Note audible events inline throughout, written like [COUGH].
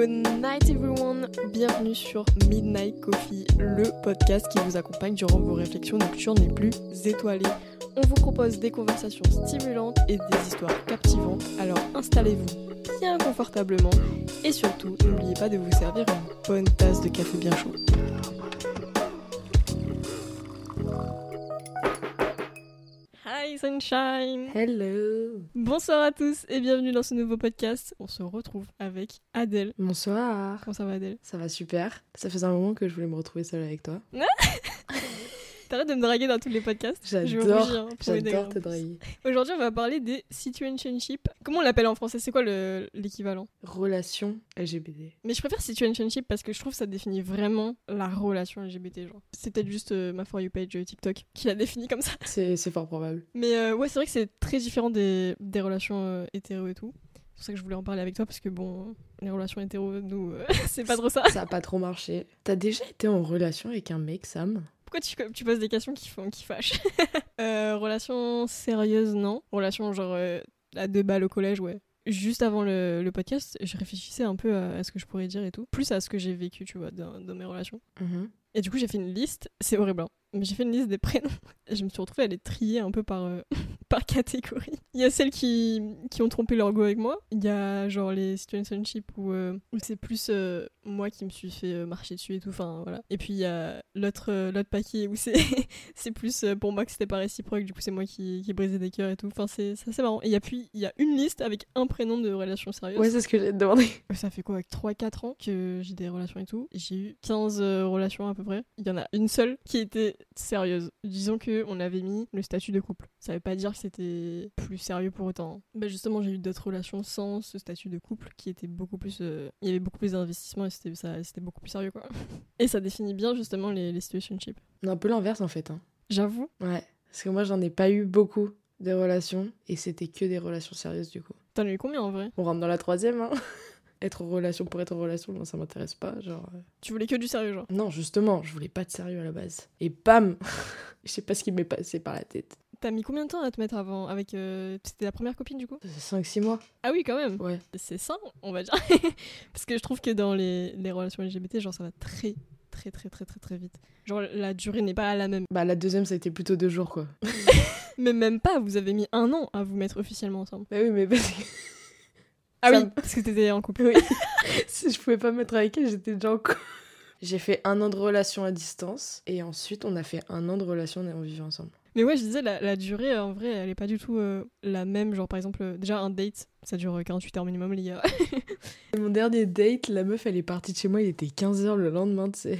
Good night everyone, bienvenue sur Midnight Coffee, le podcast qui vous accompagne durant vos réflexions nocturnes les plus étoilées. On vous propose des conversations stimulantes et des histoires captivantes, alors installez-vous bien confortablement et surtout n'oubliez pas de vous servir une bonne tasse de café bien chaud. Hi Sunshine Hello Bonsoir à tous et bienvenue dans ce nouveau podcast. On se retrouve avec Adèle. Bonsoir Comment ça va Adèle? Ça va super. Ça faisait un moment que je voulais me retrouver seule avec toi. [LAUGHS] T'arrêtes de me draguer dans tous les podcasts. J'adore, hein, j'adore te draguer. Aujourd'hui, on va parler des situationship. Comment on l'appelle en français? C'est quoi le- l'équivalent? Relation LGBT. Mais je préfère situationship parce que je trouve que ça définit vraiment la relation LGBT. Genre. C'est peut-être juste euh, ma For You page euh, TikTok qui l'a défini comme ça. C'est c'est fort probable. Mais euh, ouais, c'est vrai que c'est très différent des, des relations euh, hétéro et tout. C'est pour ça que je voulais en parler avec toi parce que bon, les relations hétéro, nous, euh, [LAUGHS] c'est pas trop ça. Ça a pas trop marché. T'as déjà été en relation avec un mec, Sam? Pourquoi tu, tu poses des questions qui, font, qui fâchent [LAUGHS] Euh, Relation sérieuse, non. Relation genre euh, à deux balles au collège, ouais. Juste avant le, le podcast, je réfléchissais un peu à, à ce que je pourrais dire et tout. Plus à ce que j'ai vécu, tu vois, dans, dans mes relations. Et du coup, j'ai fait une liste. C'est horrible, hein. Mais j'ai fait une liste des prénoms. Et je me suis retrouvée à les trier un peu par, euh, [LAUGHS] par catégorie. Il y a celles qui, qui ont trompé leur go avec moi. Il y a genre les situationships où, euh, où c'est plus euh, moi qui me suis fait marcher dessus et tout. Enfin, voilà. Et puis il y a l'autre l'autre paquet où c'est [LAUGHS] c'est plus pour moi que c'était pas réciproque. Du coup, c'est moi qui, qui brisais des cœurs et tout. Enfin, c'est c'est assez marrant. Et il y a puis il y a une liste avec un prénom de relation sérieuse. Ouais, c'est ce que j'ai demandé. [LAUGHS] Ça fait quoi, avec 3-4 ans que j'ai des relations et tout? J'ai eu 15 euh, relations à peu près. Il y en a une seule qui était sérieuse. Disons que on avait mis le statut de couple. Ça veut pas dire que c'était plus sérieux pour autant. Bah justement, j'ai eu d'autres relations sans ce statut de couple qui était beaucoup plus. euh, Il y avait beaucoup plus d'investissement et c'était ça- c'était beaucoup plus sérieux quoi. [LAUGHS] Et ça définit bien justement les, les situationships. Un peu l'inverse en fait. Hein. J'avoue. Ouais. Parce que moi, j'en ai pas eu beaucoup de relations. Et c'était que des relations sérieuses du coup. T'en as eu combien en vrai? On rentre dans la troisième, hein. [LAUGHS] Être en relation pour être en relation, moi, ça m'intéresse pas. Genre. euh. Tu voulais que du sérieux genre. Non, justement, je voulais pas de sérieux à la base. Et bam [LAUGHS] Je sais pas ce qui m'est passé par la tête. T'as mis combien de temps à te mettre avant avec. euh, C'était la première copine du coup? 5-6 mois Ah oui quand même. Ouais. c'est ça, on va dire. [LAUGHS] Parce que je trouve que dans les, les relations LGBT, genre ça va très très très très très très vite. Genre la durée n'est pas la même. Bah, la deuxième, ça a été plutôt deux jours, quoi. [LAUGHS] Mais même pas, vous avez mis un an à vous mettre officiellement ensemble. Bah oui, mais parce que Ah Ça oui, parce que t'étais en couple. Oui. [LAUGHS] [LAUGHS] si je pouvais pas me mettre avec elle, j'étais déjà en couple. [LAUGHS] J'ai fait un an de relation à distance et ensuite on a fait un an de relation et on vivait ensemble. Mais ouais, je disais, la, la durée en vrai, elle est pas du tout euh, la même. Genre par exemple, euh, déjà un date, ça dure euh, 48 heures minimum, les gars. Mon dernier date, la meuf elle est partie de chez moi, il était 15h le lendemain, tu sais.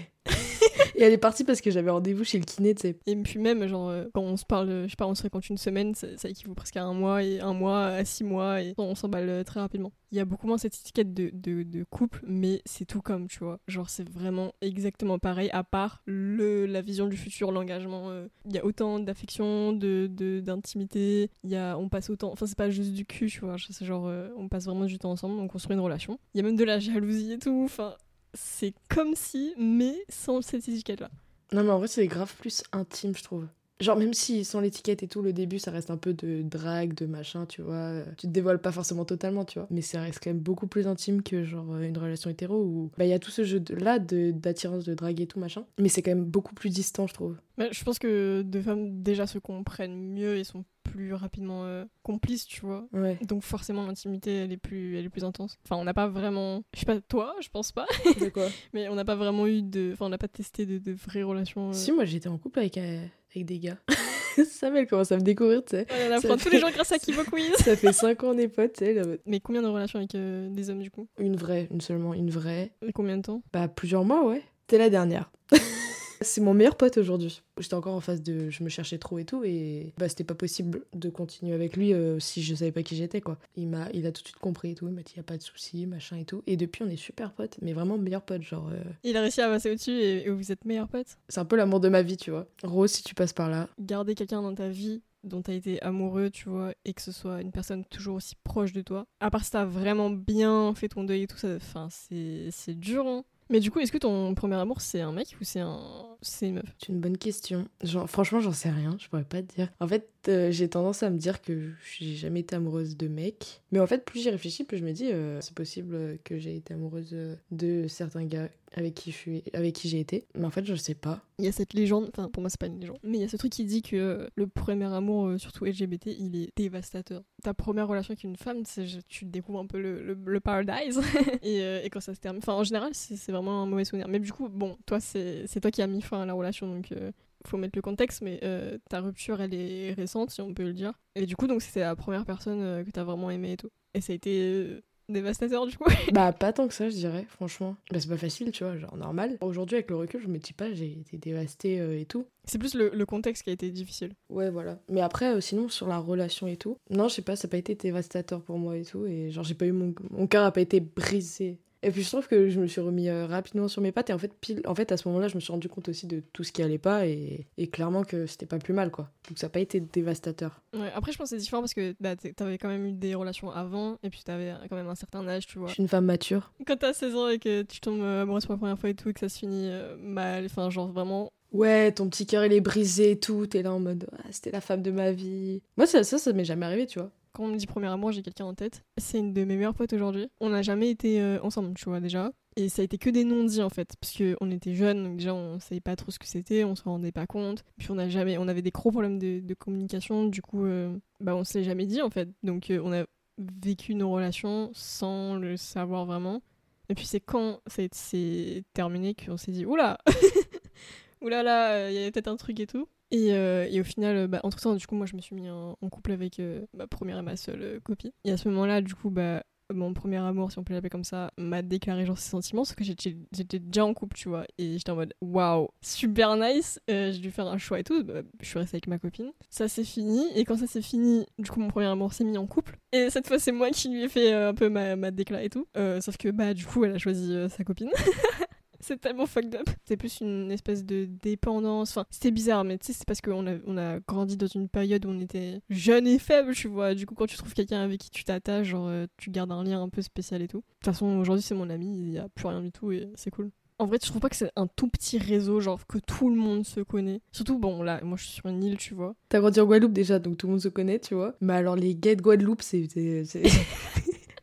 Elle est partie parce que j'avais rendez-vous chez le kiné, tu sais. Et puis même, genre, euh, quand on se parle, je sais pas, on se raconte une semaine, ça, équivaut presque à un mois, et un mois à six mois, et on s'emballe euh, très rapidement. Il y a beaucoup moins cette étiquette de, de, de couple, mais c'est tout comme, tu vois. Genre, c'est vraiment exactement pareil, à part le, la vision du futur, l'engagement. euh, Il y a autant d'affection, de, de, d'intimité, y a, on passe autant, enfin, c'est pas juste du cul, tu vois. C'est genre, on passe vraiment du temps ensemble, on construit une relation. Il y a même de la jalousie et tout, enfin, c'est comme si, mais sans cette étiquette-là. Non mais en vrai c'est grave plus intime je trouve. Genre même si sans l'étiquette et tout, le début ça reste un peu de drague, de machin, tu vois. euh, Tu te dévoiles pas forcément totalement, tu vois. Mais ça reste quand même beaucoup plus intime que genre euh, une relation hétéro où bah il y a tout ce jeu de, là de- d'attirance, de drague et tout machin. Mais c'est quand même beaucoup plus distant je trouve. Bah, je pense que deux femmes déjà se comprennent mieux et sont plus rapidement euh, complices, tu vois. Ouais. Donc forcément l'intimité elle est plus elle est plus intense. Enfin on n'a pas vraiment je sais pas toi, je pense pas, De quoi? [LAUGHS] Mais on n'a pas vraiment eu de enfin on n'a pas testé de, de vraies relations. euh. Si moi j'étais en couple avec, euh, avec des gars. [LAUGHS] Sam elle commence à me découvrir, tu sais. Ouais, on Ça apprend fait- tous les jours grâce à Kibo [LAUGHS] Quiz. Ça fait 5 ans on est potes, tu sais. là, Mais combien de relations avec euh, des hommes du coup? Une vraie, une seulement, une vraie. Et combien de temps? Bah plusieurs mois ouais. T'es la dernière. [LAUGHS] C'est mon meilleur pote aujourd'hui. J'étais encore en phase de je me cherchais trop et tout et bah c'était pas possible de continuer avec lui euh, si je savais pas qui j'étais quoi. Il m'a il a tout de suite compris et tout, il m'a dit y a pas de souci, machin et tout et depuis on est super potes mais vraiment meilleurs potes genre euh, Il a réussi à passer au-dessus et, et vous êtes meilleurs potes. c'est un peu l'amour de ma vie, tu vois. Rose si tu passes par là. Garder quelqu'un dans ta vie dont t'as été amoureux, tu vois, et que ce soit une personne toujours aussi proche de toi. À part si t'as vraiment bien fait ton deuil et tout ça, enfin, c'est c'est dur, hein. Mais du coup, est-ce que ton premier amour, c'est un mec ou c'est un... c'est une meuf C'est une bonne question. Genre, franchement, j'en sais rien, je pourrais pas te dire. En fait, euh, j'ai tendance à me dire que j'ai jamais été amoureuse de mecs. Mais en fait, plus j'y réfléchis, plus je me dis, euh, c'est possible que j'ai été amoureuse de certains gars avec qui je suis, avec qui j'ai été. Mais en fait, je sais pas. Il y a cette légende, enfin pour moi c'est pas une légende, mais il y a ce truc qui dit que le premier amour, euh, surtout LGBT, il est dévastateur. Ta première relation avec une femme, tu découvres un peu le, le, le paradise. [LAUGHS] et, euh, et quand ça se termine, enfin en général c'est c'est vraiment un mauvais souvenir. Mais du coup, bon, toi c'est c'est toi qui as mis la relation, donc euh, faut mettre le contexte, mais euh, ta rupture elle est récente, si on peut le dire. Et du coup, donc c'était la première personne euh, que t'as vraiment aimé et tout. Et ça a été euh, dévastateur du coup. [LAUGHS] Bah, pas tant que ça, je dirais, franchement. Bah, c'est pas facile, tu vois, genre normal. Aujourd'hui, avec le recul, je me dis pas, j'ai été dévastée euh, et tout. c'est plus le, le contexte qui a été difficile. Ouais, voilà. Mais après, euh, sinon, sur la relation et tout, non, je sais pas, ça n'a pas été dévastateur pour moi et tout. Et genre, j'ai pas eu mon. Mon cœur a pas été brisé. Et puis, je trouve que je me suis remis euh, rapidement sur mes pattes. Et en fait, pile, en fait, à ce moment-là, je me suis rendu compte aussi de tout ce qui allait pas. Et, et clairement que c'était pas plus mal, quoi. Donc, ça n'a pas été dévastateur. Ouais, après, je pense que c'est différent parce que bah, t'avais quand même eu des relations avant et puis t'avais quand même un certain âge, tu vois. Je suis une femme mature. Quand t'as 16 ans et que tu tombes euh, amoureuse pour la première fois et tout et que ça se finit euh, mal, enfin, genre vraiment. Ouais, ton petit cœur, il est brisé et tout. T'es là en mode, ah, c'était la femme de ma vie. Moi, ça, ça, ça m'est jamais arrivé, tu vois. Quand on me dit premier amour, j'ai quelqu'un en tête. C'est une de mes meilleures potes aujourd'hui. On n'a jamais été euh, ensemble, tu vois, déjà. Et ça a été que des non-dits en fait, parce qu'on était jeunes, donc déjà on savait pas trop ce que c'était, on se rendait pas compte. Puis on jamais, on avait des gros problèmes de, communication, du coup, euh, bah on se l'est jamais dit en fait. Donc euh, on a vécu nos relations sans le savoir vraiment. Et puis c'est quand c'est terminé qu'on s'est dit oula, [LAUGHS] oula là, il y avait peut-être un truc et tout. Et, euh, et au final, euh, bah, entre temps, du coup, moi je me suis mis en, couple avec euh, ma première et ma seule euh, copine. Et à ce moment-là, du coup, bah mon premier amour, si on peut l'appeler comme ça, m'a déclaré genre ses sentiments, sauf que j'étais déjà en couple, tu vois. Et j'étais en mode waouh, super nice, j'ai dû faire un choix et tout. Bah, je suis restée avec ma copine. Ça s'est fini, et quand ça s'est fini, du coup, mon premier amour s'est mis en couple. Et cette fois, c'est moi qui lui ai fait un peu ma, ma décla et tout. Sauf que, bah, du coup, elle a choisi sa copine. [LAUGHS] [LAUGHS] C'est tellement fucked up. C'est plus une espèce de dépendance. Enfin, c'était bizarre, mais tu sais, c'est parce qu'on a, on a grandi dans une période où on était jeune et faible, tu vois. Du coup, quand tu trouves quelqu'un avec qui tu t'attaches, genre, euh, tu gardes un lien un peu spécial et tout. De toute façon, aujourd'hui, c'est mon ami, il y a plus rien du tout et c'est cool. En vrai, tu trouves pas que c'est un tout petit réseau, genre, que tout le monde se connaît? Surtout, bon, là, moi, je suis sur une île, tu vois. T'as grandi en Guadeloupe déjà, donc tout le monde se connaît, tu vois. Mais alors, les gays de Guadeloupe, c'est. [LAUGHS]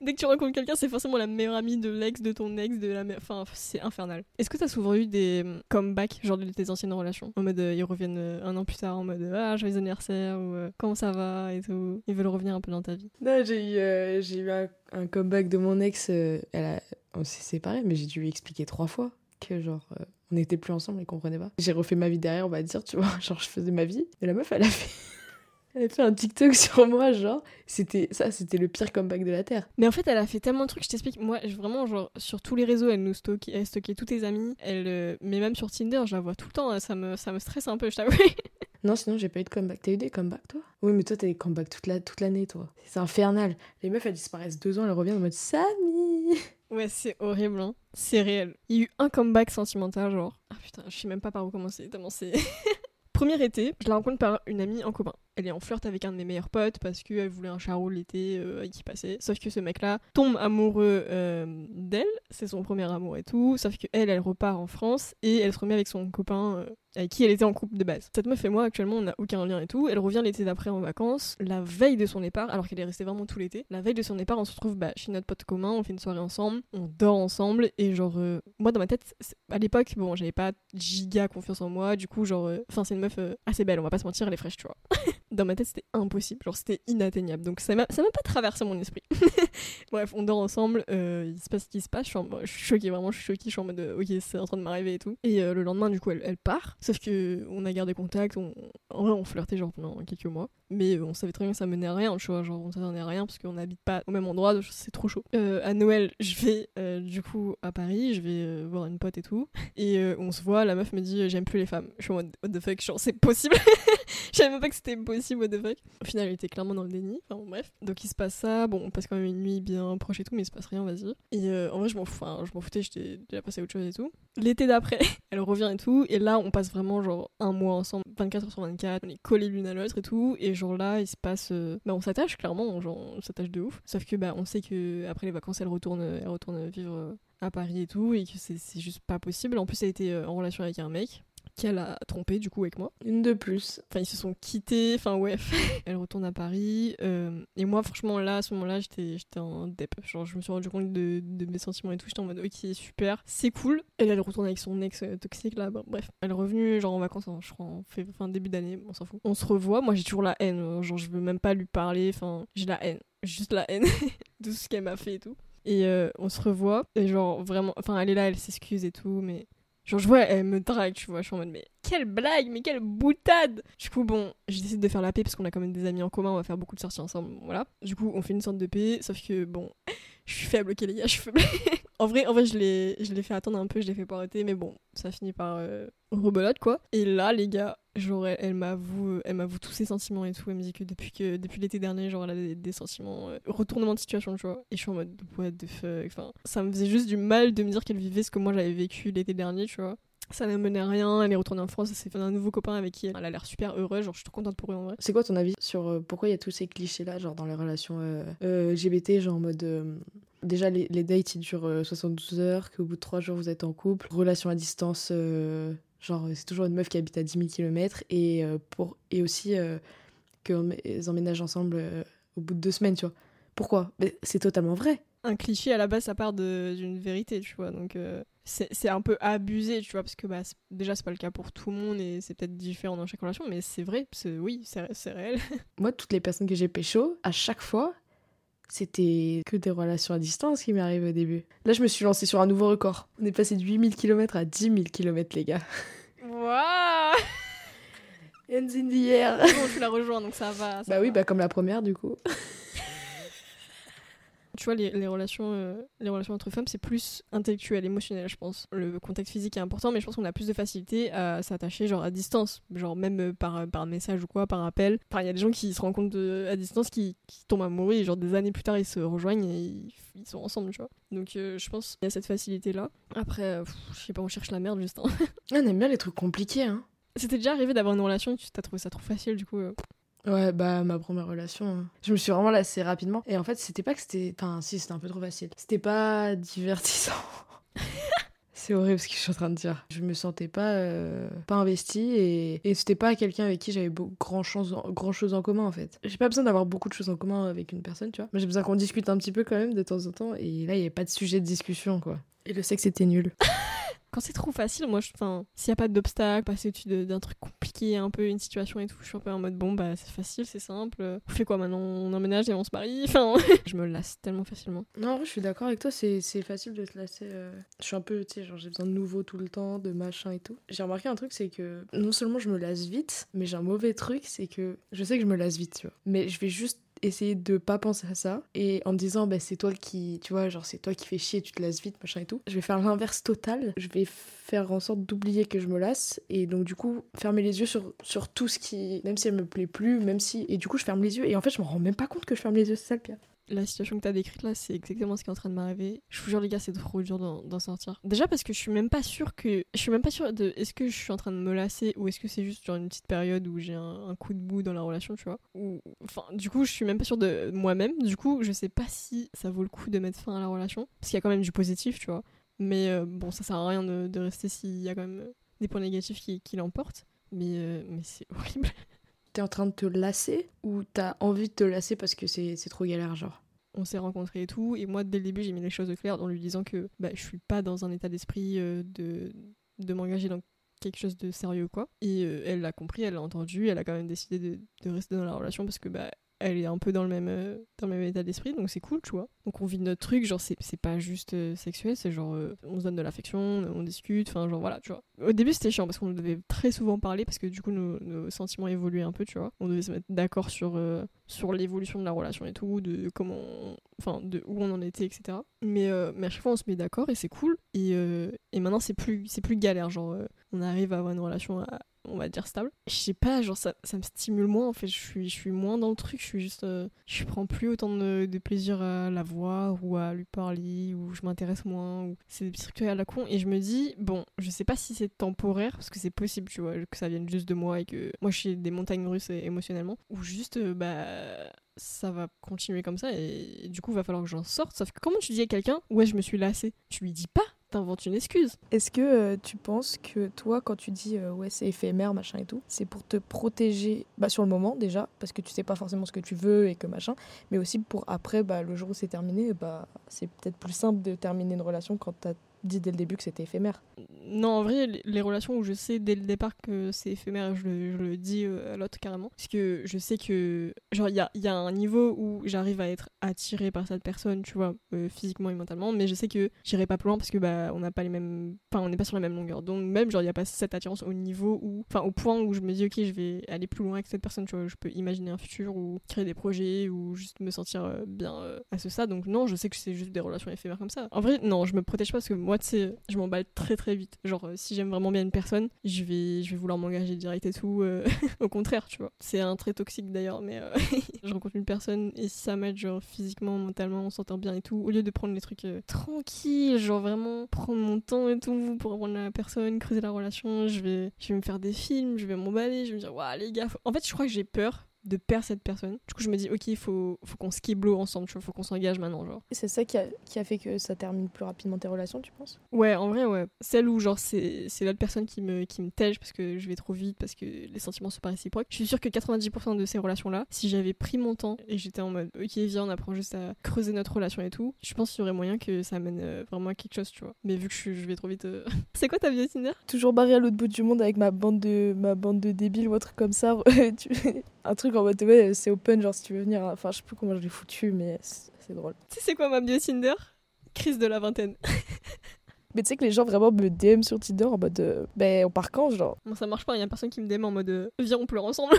Dès que tu rencontres quelqu'un, c'est forcément la meilleure amie de l'ex, de ton ex, de la me- Enfin, c'est infernal. Est-ce que t'as souvent eu des euh, comebacks, genre de tes anciennes relations? En mode, euh, ils reviennent euh, un an plus tard, en mode, ah, joyeux anniversaire, ou euh, comment ça va, et tout. Ils veulent revenir un peu dans ta vie. non, j'ai eu, euh, j'ai eu un, un comeback de mon ex. euh, elle a- on s'est séparés, mais j'ai dû lui expliquer trois fois que, genre, euh, on n'était plus ensemble, elle comprenait pas. J'ai refait ma vie derrière, on va dire, tu vois. [LAUGHS] Genre, je faisais ma vie. Et la meuf, elle a fait. Elle a fait un TikTok [LAUGHS] sur moi, genre. C'était ça, c'était le pire comeback de la Terre. Mais en fait, elle a fait tellement de trucs, je t'explique. Moi, je- vraiment, genre, sur tous les réseaux, elle nous stockait, elle stockait tous tes amis. Elle, euh, mais même sur Tinder, je la vois tout le temps, ça me, ça me stresse un peu, je t'avoue. [LAUGHS] Non, sinon, j'ai pas eu de comeback. T'as eu des comebacks, toi? Oui, mais toi, t'as des comebacks toute l'année, toute l'année, toi. C'est infernal. Les meufs, elles disparaissent deux ans, elles reviennent en mode Samy [LAUGHS] Ouais, c'est horrible, hein. C'est réel. Il y a eu un comeback sentimental, genre. Ah putain, je sais même pas par où commencer, tellement c'est. Premier été, je la rencontre par une amie en commun. Elle est en flirt avec un de mes meilleurs potes parce qu'elle voulait un charou l'été euh, qui passait. Sauf que ce mec-là tombe amoureux euh, d'elle, c'est son premier amour et tout. Sauf que elle, elle repart en France et elle se remet avec son copain euh, avec qui elle était en couple de base. Cette meuf et moi, actuellement, on n'a aucun lien et tout. Elle revient l'été d'après en vacances, la veille de son départ, alors qu'elle est restée vraiment tout l'été. La veille de son départ, on se retrouve bah, chez notre pote commun, on fait une soirée ensemble, on dort ensemble et genre, euh, moi dans ma tête, à l'époque, bon, j'avais pas giga confiance en moi, du coup, genre, enfin, c'est une meuf assez belle, on va pas se mentir, elle est fraîche, tu vois. [LAUGHS] dans ma tête, c'était impossible, genre, c'était inatteignable. Donc ça m'a pas traversé mon esprit. [LAUGHS] Bref, on dort ensemble, euh, il se passe ce qui se passe, je suis, choquée, vraiment, je suis choquée, je suis en mode, euh, ok, c'est en train de m'arriver et tout. Et euh, le lendemain, du coup, elle, elle part, sauf que on a gardé contact, on, en vrai, on flirtait genre pendant quelques mois, mais on savait très bien que ça menait à rien, tu vois, genre, on s'attendait à rien parce qu'on n'habite pas au même endroit, c'est trop chaud. Euh, à Noël, je vais, euh, du coup, à Paris, je vais euh, voir une pote et tout, et euh, on se voit, la meuf me dit, j'aime plus les femmes. Je suis en mode, what the fuck, genre, c'est possible [LAUGHS] Je savais même pas que c'était possible, what the fuck. Au final, elle était clairement dans le déni. Enfin, bref. Donc, il se passe ça. Bon, on passe quand même une nuit bien proche et tout, mais il se passe rien, vas-y. Et en vrai, je m'en fous- je m'en foutais, j'étais déjà passé à autre chose et tout. L'été d'après, [LAUGHS] elle revient et tout. Et là, on passe vraiment, genre, un mois ensemble, 24 heures sur 24. On est collés l'une à l'autre et tout. Genre là, il se passe. euh, Bah, on s'attache, clairement. Genre, on s'attache de ouf. Sauf que, bah, on sait que après les vacances, elle retourne, elle retourne vivre euh, à Paris et tout. Et que c'est juste pas possible. En plus, elle était euh, en relation avec un mec qu'elle a trompé du coup avec moi. Une de plus. Enfin, ils se sont quittés, enfin ouais. [LAUGHS] elle retourne à Paris. euh, et moi, franchement, là, à ce moment-là, j'étais en dep. Genre, je me suis rendu compte de, de mes sentiments et tout. J'étais en mode, ok, super, c'est cool. Elle, elle retourne avec son ex euh, toxique là. Bon, bref, elle est revenue, genre en vacances, hein, je crois, en fait, fin début d'année, on s'en fout. On se revoit. Moi, j'ai toujours la haine. euh, Genre, je veux même pas lui parler. Enfin, j'ai la haine. Juste la haine [LAUGHS] de ce qu'elle m'a fait et tout. Et euh, on se revoit. Et genre, vraiment, enfin, elle est là, elle s'excuse et tout, mais. Genre, je vois, elle me drague, tu vois. Je suis en mode, mais quelle blague, mais quelle boutade! Du coup, bon, j'ai décidé de faire la paix parce qu'on a quand même des amis en commun, on va faire beaucoup de sorties ensemble, voilà. Du coup, on fait une sorte de paix, sauf que, bon, je suis faible, ok, les gars, je suis faible. [LAUGHS] en vrai, en vrai, je l'ai je fait attendre un peu, je l'ai fait pas mais bon, ça finit par euh, rebelote, quoi. Et là, les gars, genre, elle, m'avoue elle m'avoue tous ses sentiments et tout. Elle me dit que depuis, que, depuis l'été dernier, genre, elle a des, sentiments, euh, retournement de situation, tu vois. Et je suis en mode, what the fuck. Ça me faisait juste du mal de me dire qu'elle vivait ce que moi j'avais vécu l'été dernier, tu vois. Ça n'a mené à rien, elle est retournée en France, elle s'est fait un nouveau copain avec qui elle a l'air super heureuse, genre je suis trop contente pour eux en vrai. C'est quoi ton avis sur euh, pourquoi il y a tous ces clichés-là, genre dans les relations euh, euh, LGBT, genre en mode. euh, déjà, les, les dates ils durent euh, 72 heures, qu'au bout de 3 jours vous êtes en couple. Relation à distance, euh, genre c'est toujours une meuf qui habite à 10 000 km. Et, euh, pour, et aussi euh, qu'ils emménagent ensemble euh, au bout de 2 semaines, tu vois. Pourquoi? C'est totalement vrai. un cliché à la base ça part d'une vérité tu vois donc euh, c'est c'est un peu abusé tu vois parce que bah, déjà c'est pas le cas pour tout le monde et c'est peut-être différent dans chaque relation mais c'est vrai oui c'est c'est réel [LAUGHS] Moi, toutes les personnes que j'ai pécho, à chaque fois, c'était que des relations à distance qui m'arrivent au début. Là, je me suis lancée sur un nouveau record. On est passé de 8000 km à 10 000 km, les gars. waouh Hands in the air. bon, je la rejoins donc ça va ça Bah oui, bah comme la première, du coup. Tu vois les, les relations euh, les relations entre femmes c'est plus intellectuel émotionnel je pense. Le contact physique est important mais je pense qu'on a plus de facilité à s'attacher genre à distance. Genre même euh, par par message ou quoi par appel. Enfin il y a des gens qui se rencontrent à distance qui, qui tombent amoureux et genre des années plus tard ils se rejoignent et ils, ils sont ensemble tu vois. Donc euh, je pense qu'il y a cette facilité là après pff, je sais pas on cherche la merde juste hein. On aime bien les trucs compliqués, hein. c'était déjà arrivé d'avoir une relation et tu t'as trouvé ça trop facile du coup euh, Ouais, bah ma première relation, hein. je me suis vraiment lassée rapidement. Et en fait, c'était pas que c'était. Enfin, si, c'était un peu trop facile. C'était pas [LAUGHS] divertissant. C'est horrible ce que je suis en train de dire. Je me sentais pas, euh, pas investie et, et c'était pas quelqu'un avec qui j'avais grand, chose, grand chose en commun en fait. J'ai pas besoin d'avoir beaucoup de choses en commun avec une personne, tu vois. Mais j'ai besoin qu'on discute un petit peu quand même de temps en temps et là il y avait pas de sujet de discussion quoi. Et le sexe était nul. [LAUGHS] quand c'est trop facile, moi, enfin, s'il y a pas d'obstacle, passer au-dessus de- d'un truc compliqué, un peu une situation et tout, je suis un peu en mode bon, bah c'est facile, c'est simple. On fait quoi maintenant? On emménage et on se marie? [LAUGHS] Enfin, je me lasse tellement facilement. Non, je suis d'accord avec toi, c'est c'est facile de se lasser. euh. Je suis un peu, tu sais, genre j'ai besoin de nouveau tout le temps, de machin et tout. J'ai remarqué un truc, c'est que non seulement je me lasse vite, mais j'ai un mauvais truc, c'est que je sais que je me lasse vite, tu vois. Mais je vais juste essayer de pas penser à ça et en me disant bah c'est toi qui tu vois genre c'est toi qui fais chier tu te lasses vite machin et tout. Je vais faire l'inverse total. Je vais faire en sorte d'oublier que je me lasse et donc du coup fermer les yeux sur, sur tout ce qui même si elle me plaît plus même si et du coup je ferme les yeux et en fait je me rends même pas compte que je ferme les yeux c'est ça le pire La situation que t'as décrite là, c'est exactement ce qui est en train de m'arriver. Je vous jure, les gars, c'est trop dur d'en sortir. Déjà parce que je suis même pas sûre que. Je suis même pas sûre de. Est-ce que je suis en train de me lasser ou est-ce que c'est juste genre une petite période où j'ai un, coup de bout dans la relation, tu vois Ou. Enfin, du coup, je suis même pas sûre de moi-même. Du coup, je sais pas si ça vaut le coup de mettre fin à la relation. Parce qu'il y a quand même du positif, tu vois. Mais euh, bon, ça sert à rien de, rester s'il y a quand même des points négatifs qui, qui l'emportent. Mais, euh, mais c'est [LAUGHS] horrible. En train de te lasser ou t'as envie de te lasser parce que c'est c'est trop galère genre? On s'est rencontrés et tout. Et moi, dès le début, j'ai mis les choses au clair en lui disant que bah, je suis pas dans un état d'esprit euh, de, de m'engager dans quelque chose de sérieux, quoi. Et euh, elle l'a compris, elle l'a entendu, elle a quand même décidé de, de rester dans la relation parce que bah, elle est un peu dans le même, euh, dans le même état d'esprit, donc c'est cool, tu vois. Donc on vit notre truc, genre c'est pas juste euh, sexuel, c'est genre euh, on se donne de l'affection, on discute, enfin genre voilà, tu vois. Au début c'était chiant parce qu'on devait très souvent parler parce que du coup nos, sentiments évoluaient un peu, tu vois. On devait se mettre d'accord sur, sur l'évolution de la relation et tout, de comment, enfin de où on en était, etc. Mais, mais à chaque fois on se met d'accord et c'est cool. Et, et maintenant c'est plus, c'est plus galère, genre on arrive à avoir une relation à- on va dire stable. Je sais pas, genre ça, ça me stimule moins en fait, je suis, je suis moins dans le truc, je suis juste. euh, je prends plus autant de, plaisir à la voir ou à lui parler, ou je m'intéresse moins, ou c'est des petits trucs à la con. Et je me dis, bon, je sais pas si c'est temporaire, parce que c'est possible, tu vois, que ça vienne juste de moi et que moi je suis des montagnes russes euh, émotionnellement, ou juste, euh, bah. Ça va continuer comme ça et, du coup, va falloir que j'en sorte. Sauf que comment tu dis à quelqu'un, ouais, je me suis lassée? Tu lui dis pas? T'inventes une excuse. Est-ce que euh, tu penses que toi, quand tu dis euh, ouais, c'est éphémère, machin et tout, c'est pour te protéger bah, sur le moment déjà, parce que tu sais pas forcément ce que tu veux et que machin, mais aussi pour après, bah, le jour où c'est terminé, bah, c'est peut-être plus simple de terminer une relation quand t'as dit dès le début que c'était éphémère. Non, en vrai, les- relations où je sais dès le départ que c'est éphémère, je le, dis euh, à l'autre carrément. Parce que je sais que, genre, il y a, un niveau où j'arrive à être attirée par cette personne, tu vois, euh, physiquement et mentalement, mais je sais que j'irai pas plus loin parce que, bah, on n'a pas les mêmes. Enfin, on n'est pas sur la même longueur. Donc, même, genre, il y a pas cette attirance au niveau où. Enfin, au point où je me dis, ok, je vais aller plus loin avec cette personne, tu vois, je peux imaginer un futur ou créer des projets ou juste me sentir euh, bien à ce stade. Donc, non, je sais que c'est juste des relations éphémères comme ça. En vrai, non, je me protège pas parce que moi, tu sais, je m'emballe très très vite. Genre, euh, si j'aime vraiment bien une personne, je vais, je vais vouloir m'engager direct et tout. euh, [LAUGHS] au contraire, tu vois. C'est un trait toxique d'ailleurs, mais euh, [LAUGHS] je rencontre une personne et si ça m'aide, genre physiquement, mentalement, on s'entend bien et tout, au lieu de prendre les trucs euh, tranquilles, genre vraiment prendre mon temps et tout pour apprendre la personne, creuser la relation, je vais, je vais me faire des films, je vais m'emballer, je vais me dire, waouh, les gars. En fait, je crois que j'ai peur de perdre cette personne. Du coup, je me dis, ok, il faut, faut qu'on skip l'eau ensemble, tu vois, faut qu'on s'engage maintenant, genre. C'est ça qui a, qui a fait que ça termine plus rapidement tes relations, tu penses? Ouais, en vrai, ouais. Celle où, genre, c'est c'est l'autre personne qui me, qui me tège parce que je vais trop vite, parce que les sentiments sont pas réciproques. Je suis sûre que 90% de ces relations-là, si j'avais pris mon temps et j'étais en mode, ok, viens, on apprend juste à creuser notre relation et tout, je pense qu'il y aurait moyen que ça amène euh, vraiment à quelque chose, tu vois. Mais vu que je, vais trop vite. euh, [LAUGHS] c'est quoi ta vie Tinder? Toujours barré à l'autre bout du monde avec ma bande de, ma bande de débiles ou truc comme ça. [LAUGHS] Un truc en mode, ouais, c'est open, genre si tu veux venir. hein. Enfin, je sais plus comment je l'ai foutu, mais c'est c'est drôle. Tu sais, c'est quoi ma bio Tinder? Crise de la vingtaine. [LAUGHS] Mais tu sais que les gens vraiment me DM sur Tinder en mode, euh, ben on part quand, genre? Moi, ça marche pas, il y a personne qui me DM en mode, euh, viens, on pleure ensemble.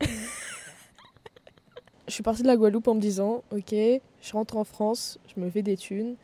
[LAUGHS] Je suis partie de la Guadeloupe en me disant, ok, je rentre en France, je me fais des thunes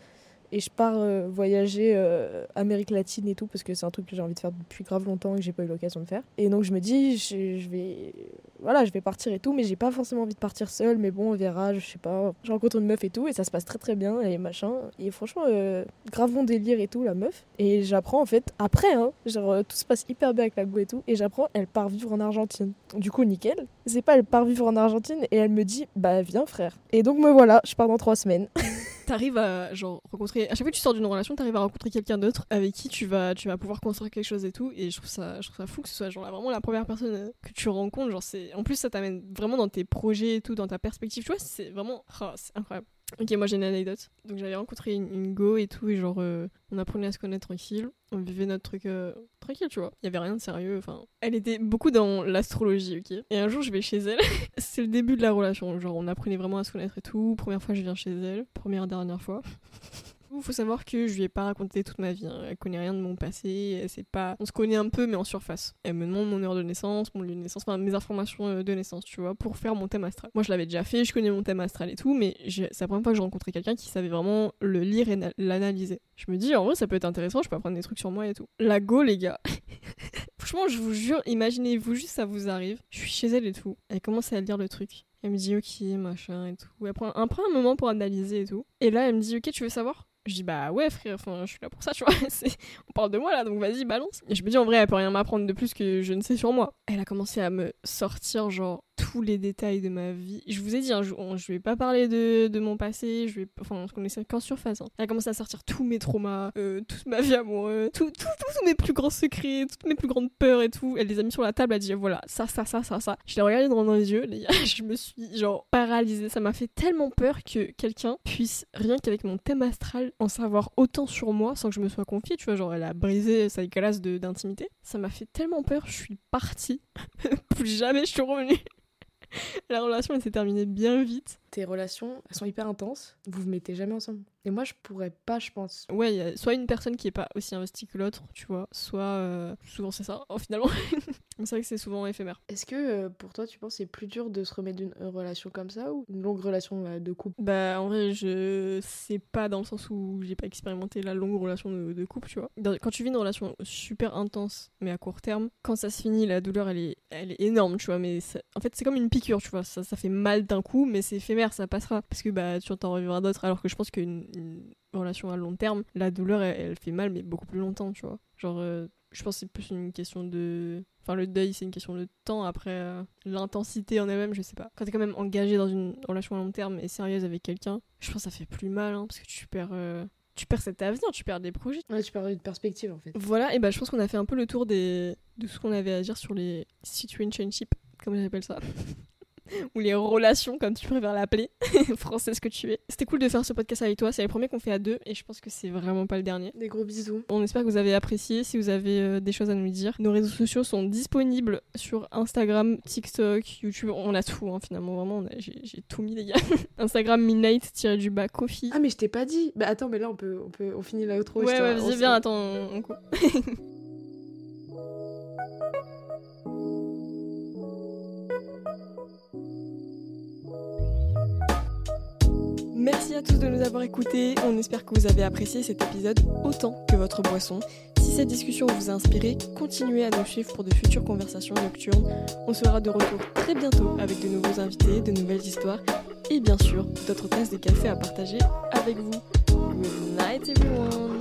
et je pars euh, voyager euh, Amérique latine et tout parce que c'est un truc que j'ai envie de faire depuis grave longtemps et que j'ai pas eu l'occasion de faire. Et donc je me dis, je, vais, voilà, je vais partir et tout, mais j'ai pas forcément envie de partir seule, mais bon, on verra, je sais pas. Je rencontre une meuf et tout et ça se passe très très bien et machin. Et franchement, euh, grave bon délire et tout, la meuf. Et j'apprends en fait, après, hein, genre tout se passe hyper bien avec la go et tout, et j'apprends, elle part vivre en Argentine. Du coup, nickel. C'est pas, elle part vivre en Argentine et elle me dit, bah viens frère. Et donc me voilà, je pars dans trois semaines. [LAUGHS] t'arrives à genre rencontrer à chaque fois que tu sors d'une relation t'arrives à rencontrer quelqu'un d'autre avec qui tu vas tu vas pouvoir construire quelque chose et tout et je trouve ça je trouve ça fou que ce soit genre vraiment la première personne euh, que tu rencontres genre c'est en plus ça t'amène vraiment dans tes projets et tout dans ta perspective tu vois c'est vraiment ah, c'est incroyable ok moi j'ai une anecdote donc j'avais rencontré une, go et tout et genre euh, on apprenait à se connaître tranquille on vivait notre truc euh, tranquille tu vois il y avait rien de sérieux enfin elle était beaucoup dans l'astrologie ok et un jour je vais chez elle [LAUGHS] c'est le début de la relation. Genre, on apprenait vraiment à se connaître et tout. Première fois, je viens chez elle. Première, dernière fois. [LAUGHS] Il faut savoir que je lui ai pas raconté toute ma vie. hein. Elle connaît rien de mon passé. Elle sait pas. On se connaît un peu, mais en surface. Elle me demande mon heure de naissance, mon lieu de naissance, enfin mes informations euh, de naissance, tu vois, pour faire mon thème astral. Moi, je l'avais déjà fait. Je connais mon thème astral et tout, mais c'est la première fois que je rencontrais quelqu'un qui savait vraiment le lire et na- l'analyser. Je me dis, en vrai, ça peut être intéressant. Je peux apprendre des trucs sur moi et tout. La go, les gars. [LAUGHS] Franchement, je vous jure, imaginez-vous juste ça vous arrive. Je suis chez elle et tout. Elle commence à lire le truc. Elle me dit ok, machin et tout. Elle prend un, prend un moment pour analyser et tout. Et là, elle me dit ok, tu veux savoir? Je dis bah ouais, frère, enfin, je suis là pour ça, tu vois. [LAUGHS] On parle de moi là, donc vas-y, balance. Et je me dis en vrai, elle peut rien m'apprendre de plus que je ne sais sur moi. Elle a commencé à me sortir genre tous les détails de ma vie. Je vous ai dit, hein, je, on- vais pas parler de, mon passé, je vais, enfin, on se connaissait qu'en surface. hein. Elle a commencé à sortir tous mes traumas, euh, toute ma vie amoureuse, tous mes plus grands secrets, toutes mes plus grandes peurs et tout. Elle les a mis sur la table, elle a dit voilà, ça, ça, ça, ça, ça. Je l'ai regardé dans les yeux, les gars, [LAUGHS] je me suis genre paralysée. Ça m'a fait tellement peur que quelqu'un puisse, rien qu'avec mon thème astral, en savoir autant sur moi sans que je me sois confiée, tu vois. Genre, elle a brisé sa glace d'intimité. Ça m'a fait tellement peur, je suis partie. [LAUGHS] plus jamais je suis revenue. La relation, elle s'est terminée bien vite. Tes relations, elles sont hyper intenses. Vous vous mettez jamais ensemble. Et moi, je pourrais pas, je pense. Ouais, il y a soit une personne qui est pas aussi investie que l'autre, tu vois, soit euh, souvent c'est ça, [LAUGHS] oh, finalement. c'est vrai que c'est souvent éphémère. Est-ce que euh, pour toi, tu penses que c'est plus dur de se remettre d'une euh, relation comme ça ou une longue relation euh, de couple? Bah en vrai, je sais pas dans le sens où j'ai pas expérimenté la longue relation de, de couple, tu vois. Dans- quand tu vis une relation super intense, mais à court terme, quand ça se finit, la douleur elle est, elle est énorme, tu vois. Mais ça- en fait, c'est comme une piqûre, tu vois. Ça, ça fait mal d'un coup, mais c'est éphémère, ça passera. Parce que bah tu t'en revivras d'autres. Alors que je pense qu'une une relation à long terme, la douleur elle, elle fait mal, mais beaucoup plus longtemps, tu vois. Genre, euh, je pense que c'est plus une question de. Enfin, le deuil, c'est une question de temps. Après, euh, l'intensité en elle-même, je sais pas. Quand t'es quand même engagé dans une relation à long terme et sérieuse avec quelqu'un, je pense que ça fait plus mal, hein, parce que tu perds. euh, tu perds cet avenir, tu perds des projets. Ouais, tu parles de perspective en fait. Voilà, et bah je pense qu'on a fait un peu le tour des... de ce qu'on avait à dire sur les situationships, comme j'appelle ça. [LAUGHS] Ou les relations, comme tu préfères l'appeler, [LAUGHS] française que tu es. C'était cool de faire ce podcast avec toi, c'est le premier qu'on fait à deux, et je pense que c'est vraiment pas le dernier. Des gros bisous. On espère que vous avez apprécié. Si vous avez euh, des choses à nous dire, nos réseaux sociaux sont disponibles sur Instagram, TikTok, YouTube. On a tout, hein, finalement. Vraiment, a- j'ai tout mis, les gars. [LAUGHS] Instagram, midnight-du-bas, coffee. Ah mais je t'ai pas dit. Bah attends, mais là on peut, on peut, on finit l'outro. ouais, ouais, vas-y, viens, attends, on on coupe. À tous de nous avoir écoutés. On espère que vous avez apprécié cet épisode autant que votre boisson. Si cette discussion vous a inspiré, continuez à nous suivre pour de futures conversations nocturnes. On sera de retour très bientôt avec de nouveaux invités, de nouvelles histoires et bien sûr d'autres tasses de café à partager avec vous. Good night everyone